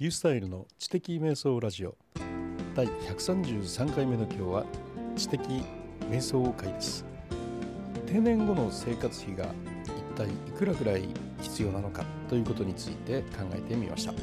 リュースタイルの知的瞑想ラジオ。第133回目の今日は知的瞑想会です。定年後の生活費が一体いくらぐらい必要なのかということについて考えてみました。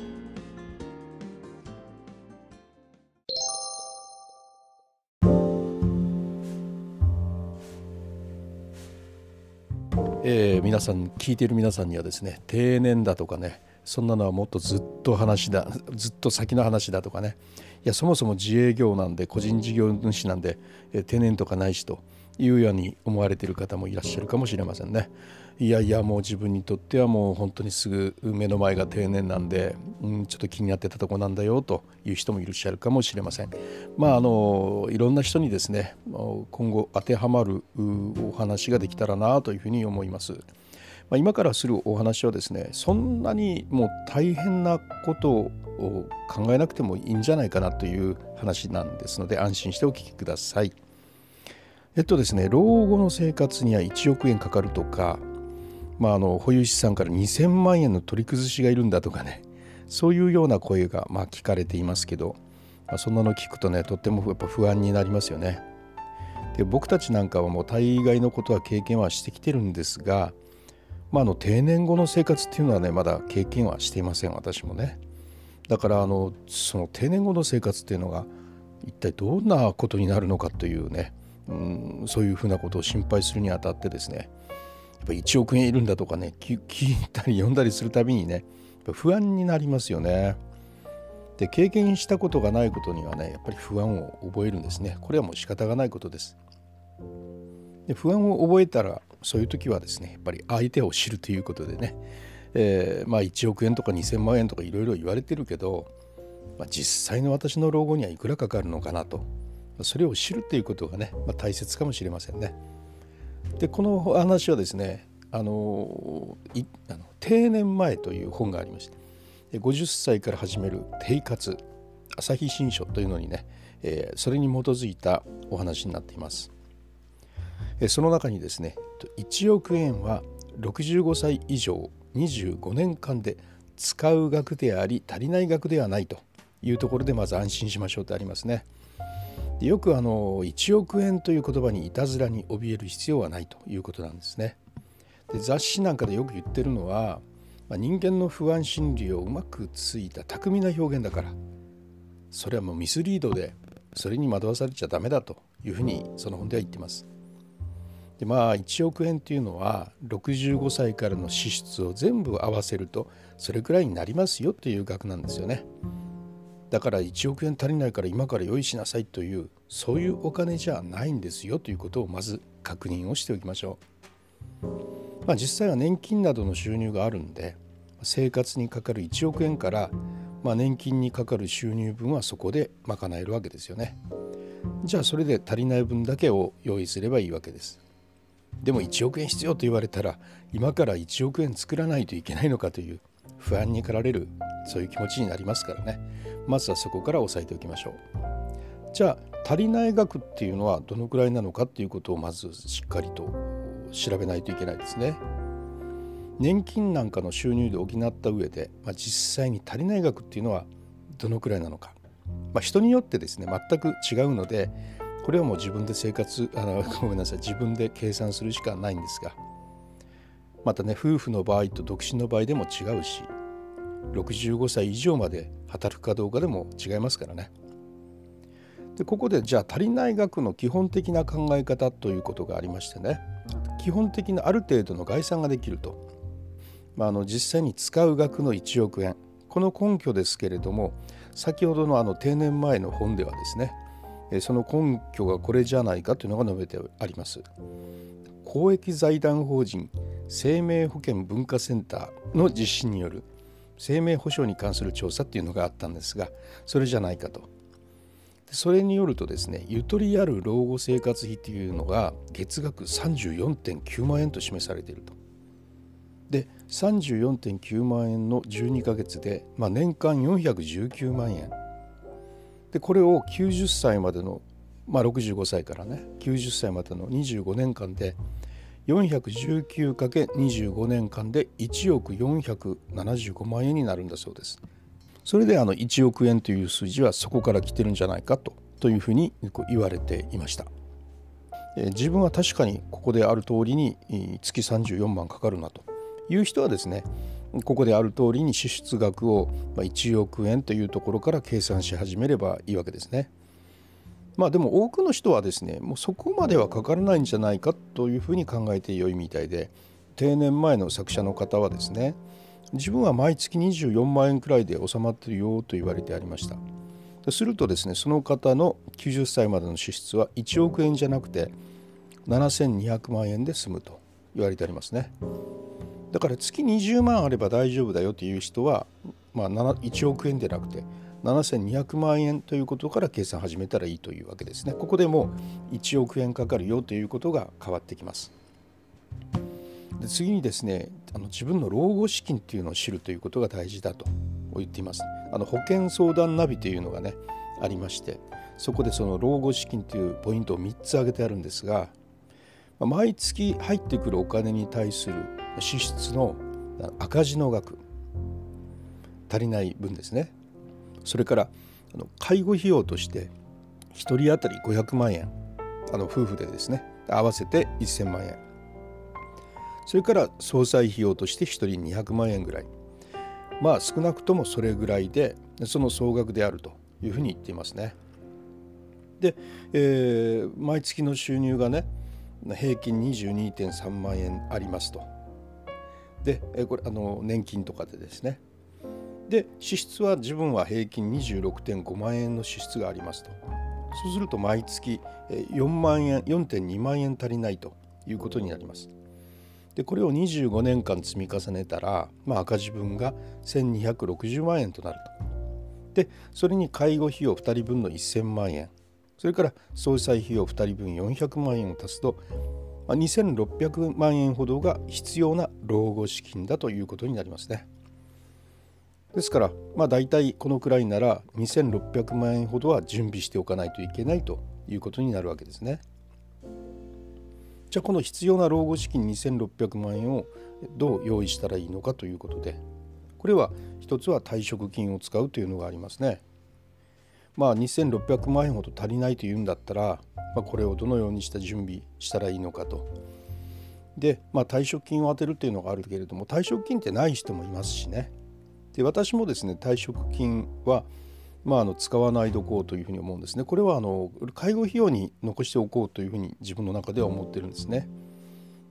えー、皆さん聞いている皆さんにはですね定年だとかねそんなのはもっとずっと話だ ずっと先の話だとかねいやそもそも自営業なんで個人事業主なんで、定年とかないしというように思われている方もいらっしゃるかもしれませんね。いやいやもう自分にとってはもう本当にすぐ目の前が定年なんで、うん、ちょっと気になってたとこなんだよという人もいらっしゃるかもしれません。まああのいろんな人にですね今後当てはまるお話ができたらなというふうに思います。まあ、今からするお話はですねそんなにもう大変なことを考えなくてもいいんじゃないかなという話なんですので安心してお聞きください。えっとですね老後の生活には1億円かかるとか、まあ、あの保有資産から2000万円の取り崩しがいるんだとかねそういうような声がまあ聞かれていますけど、まあ、そんなの聞くとねとってもやっぱ不安になりますよね。で僕たちなんかはもう大概のことは経験はしてきてるんですがまあ、あの定年後の生活っていうのはねまだ経験はしていません私もねだからあのその定年後の生活っていうのが一体どんなことになるのかというね、うん、そういうふうなことを心配するにあたってですねやっぱ1億円いるんだとかね 聞いたり読んだりするたびにね不安になりますよね。で経験したことがないことにはねやっぱり不安を覚えるんですね。これはもう仕方がないことです。で不安を覚えたらそういう時はですねやっぱり相手を知るということでね、えー、まあ1億円とか2,000万円とかいろいろ言われてるけど、まあ、実際の私の老後にはいくらかかるのかなとそれを知るということがね、まあ、大切かもしれませんね。でこの話はですねあのあの定年前という本がありまして50歳から始める定活朝日新書というのにね、えー、それに基づいたお話になっています。その中にですね1億円は65歳以上25年間で使う額であり足りない額ではないというところでまず安心しましょうとありますね。でよくあの1億円という言葉にいたずらに怯える必要はないということなんですね。で雑誌なんかでよく言ってるのは、まあ、人間の不安心理をうまくついた巧みな表現だからそれはもうミスリードでそれに惑わされちゃダメだというふうにその本では言ってます。でまあ1億円っていうのは65歳からの支出を全部合わせるとそれくらいになりますよっていう額なんですよね。だから1億円足りないから今から用意しなさいというそういうお金じゃないんですよということをまず確認をしておきましょう。まあ、実際は年金などの収入があるんで生活にかかる1億円から、まあ、年金にかかる収入分はそこで賄えるわけですよね。じゃあそれで足りない分だけを用意すればいいわけです。でも1億円必要と言われたら今から1億円作らないといけないのかという不安に駆られるそういう気持ちになりますからね。まずはそこから押さえておきましょう。じゃあ足りない額っていうのはどのくらいなのかっていうことをまずしっかりと調べないといけないですね。年金なんかの収入で補った上で、まあ、実際に足りない額っていうのはどのくらいなのか、まあ、人によってですね全く違うのでこれはもう自分で生活 あのごめんなさい。自分で計算するしかないんですがまたね夫婦の場合と独身の場合でも違うし65歳以上まで働くかどうかでも違いますからね。でここでじゃあ足りない額の基本的な考え方ということがありましてね。基本的なある程度の概算ができると、まあ、あの実際に使う額の1億円。この根拠ですけれども先ほどのあの定年前の本ではですねその根拠がこれじゃないかというのが述べてあります。公益財団法人生命保険文化センターの実施による生命保障に関する調査っていうのがあったんですがそれじゃないかと。それによるとですねゆとりある老後生活費っていうのが月額34.9万円と示されていると。で34.9万円の12ヶ月で、まあ、年間419万円でこれを90歳までの、まあ、65歳からね90歳までの25年間で 419×25 年間で1億475万円になるんだそうです。それであの1億円という数字はそこから来てるんじゃないかとというふうに言われていました。自分は確かにここである通りに月34万かかるなという人はですねここである通りに支出額を1億円というところから計算し始めればいいわけですね。まあでも多くの人はですねもうそこまではかからないんじゃないかというふうに考えてよいみたいで定年前の作者の方はですね自分は毎月24万円くらいで収まってるよと言われてありました。するとですねその方の90歳までの支出は1億円じゃなくて7200万円で済むと言われてありますね。だから月20万あれば大丈夫だよという人は、まあ、1億円でなくて7200万円ということから計算始めたらいいというわけですね。ここでも1億円かかるよということが変わってきます。で次にですねあの自分の老後資金っていうのを知るということが大事だと言っています。あの保険相談ナビというのがねありましてそこでその老後資金というポイントを3つ挙げてあるんですが毎月入ってくるお金に対する支出の赤字の額足りない分ですね。それから介護費用として1人当たり500万円あの夫婦でですね合わせて1000万円。それから総裁費用として1人200万円ぐらい。まあ少なくともそれぐらいでその総額であるというふうに言っていますね。で、えー、毎月の収入がね平均22.3万円ありますと。でこれあの年金とかでですね。で支出は自分は平均26.5万円の支出がありますと。そうすると毎月4万円4.2万円足りないということになります。でこれを25年間積み重ねたら、まあ、赤字分が1260万円となると。でそれに介護費用2人分の1000万円それから総裁費用2人分400万円を足すと2600万円ほどが必要な老後資金だということになりますね。ですからまあ大体このくらいなら2600万円ほどは準備しておかないといけないということになるわけですね。じゃあこの必要な老後資金2600万円をどう用意したらいいのかということでこれは一つは退職金を使うというのがありますね。まあ2600万円ほど足りないというんだったら、まあ、これをどのようにした準備したらいいのかと。で、まあ、退職金を充てるっていうのがあるけれども退職金ってない人もいますしね。で私もですね退職金は、まあ、あの使わないどこうというふうに思うんですね。これはあの介護費用に残しておこうというふうに自分の中では思ってるんですね。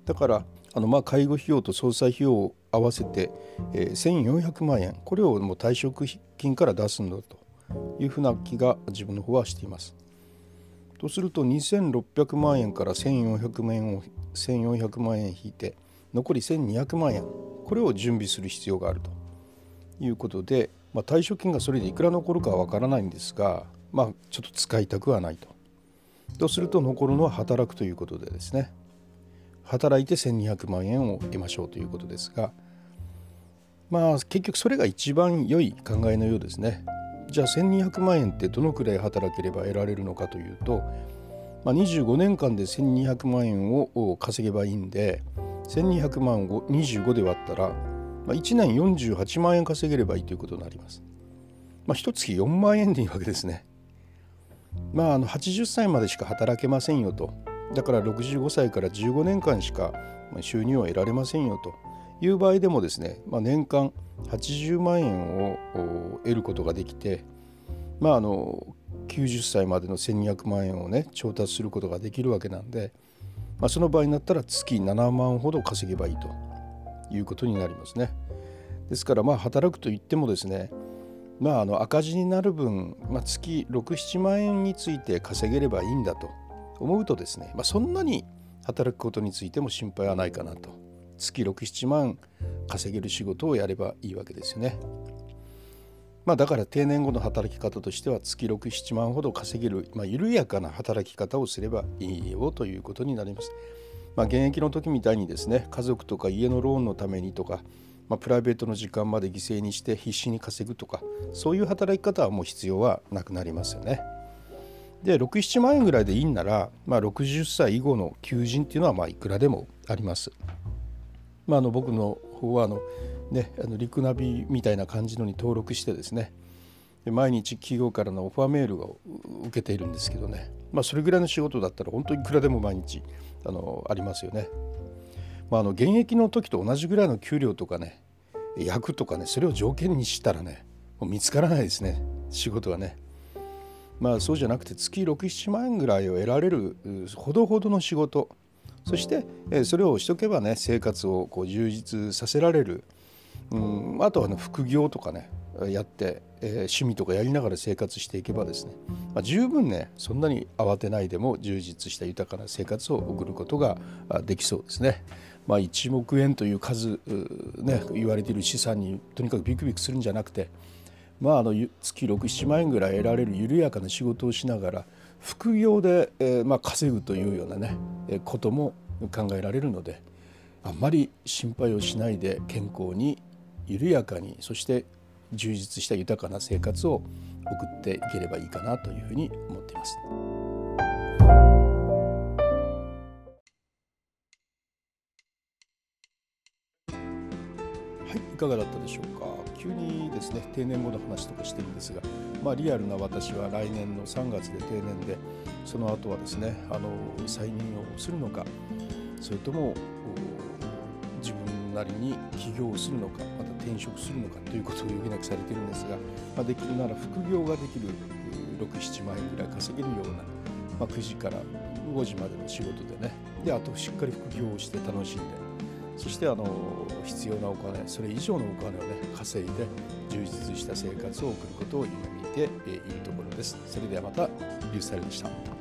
だからあのまあ介護費用と総裁費用を合わせて、えー、1400万円これをもう退職金から出すんだというふうな気が自分の方はしています。とすると2600万円から1400万円を1400万円引いて残り1200万円これを準備する必要があるということで、まあ、退職金がそれでいくら残るかは分からないんですが、まあ、ちょっと使いたくはないと。とすると残るのは働くということでですね働いて1200万円を得ましょうということですがまあ結局それが一番良い考えのようですね。じゃあ1200万円ってどのくらい働ければ得られるのかというと、まあ、25年間で1200万円を稼げばいいんで1200万を25で割ったら、まあ、1年48万円稼げればいいということになります。まあ、一月4万円でいいわけですね。まあ、あの80歳までしか働けませんよと。だから65歳から15年間しか収入を得られませんよという場合でもですね、まあ、年間80万円を得ることができて、まあ、あの90歳までの1200万円をね調達することができるわけなんで、まあ、その場合になったら月7万ほど稼げばいいということになりますね。ですからまあ働くといってもですねまあ、あの赤字になる分、まあ、月67万円について稼げればいいんだと思うとですね、まあ、そんなに働くことについても心配はないかなと月67万稼げる仕事をやればいいわけですよね。まあ、だから定年後の働き方としては月67万ほど稼げる、まあ、緩やかな働き方をすればいいよということになります。まあ、現役の時みたいにですね家族とか家のローンのためにとか、まあ、プライベートの時間まで犠牲にして必死に稼ぐとかそういう働き方はもう必要はなくなりますよね。で67万円ぐらいでいいんなら、まあ、60歳以後の求人っていうのはまあいくらでもあります。まあ、の僕の方はあの、ね、あのリクナビみたいな感じのに登録してですね毎日企業からのオファーメールを受けているんですけどね、まあ、それぐらいの仕事だったら本当にいくらでも毎日あのありますよね。まあ、あの現役の時と同じぐらいの給料とかね役とかねそれを条件にしたらねもう見つからないですね仕事はね。まあそうじゃなくて月67万円ぐらいを得られるほどほどの仕事そしてそれをしとけばね生活をこう充実させられる、うん、あとは、ね、副業とかねやって、えー、趣味とかやりながら生活していけばですね、まあ、十分ねそんなに慌てないでも充実した豊かな生活を送ることができそうですね。まあ、1億円という数、ね、言われている資産にとにかくビクビクするんじゃなくて、まあ、あの月67万円ぐらい得られる緩やかな仕事をしながら副業で、えーまあ、稼ぐというようなねことも考えられるのであんまり心配をしないで健康に緩やかにそして充実した豊かな生活を送っていければいいかなというふうに思っています。い、かがだったでしょうか？急にですね定年後の話とかしてるんですが、まあ、リアルな私は来年の3月で定年でその後はですねあの再任をするのかそれとも自分なりに起業をするのかまた転職するのかということを余儀なくされてるんですが、まあ、できるなら副業ができる67万円ぐらい稼げるような、まあ、9時から5時までの仕事でねであとしっかり副業をして楽しんでそしてあの必要なお金それ以上のお金をね稼いで充実した生活を送ることを夢見ているところです。それではまたリュースタイルでした。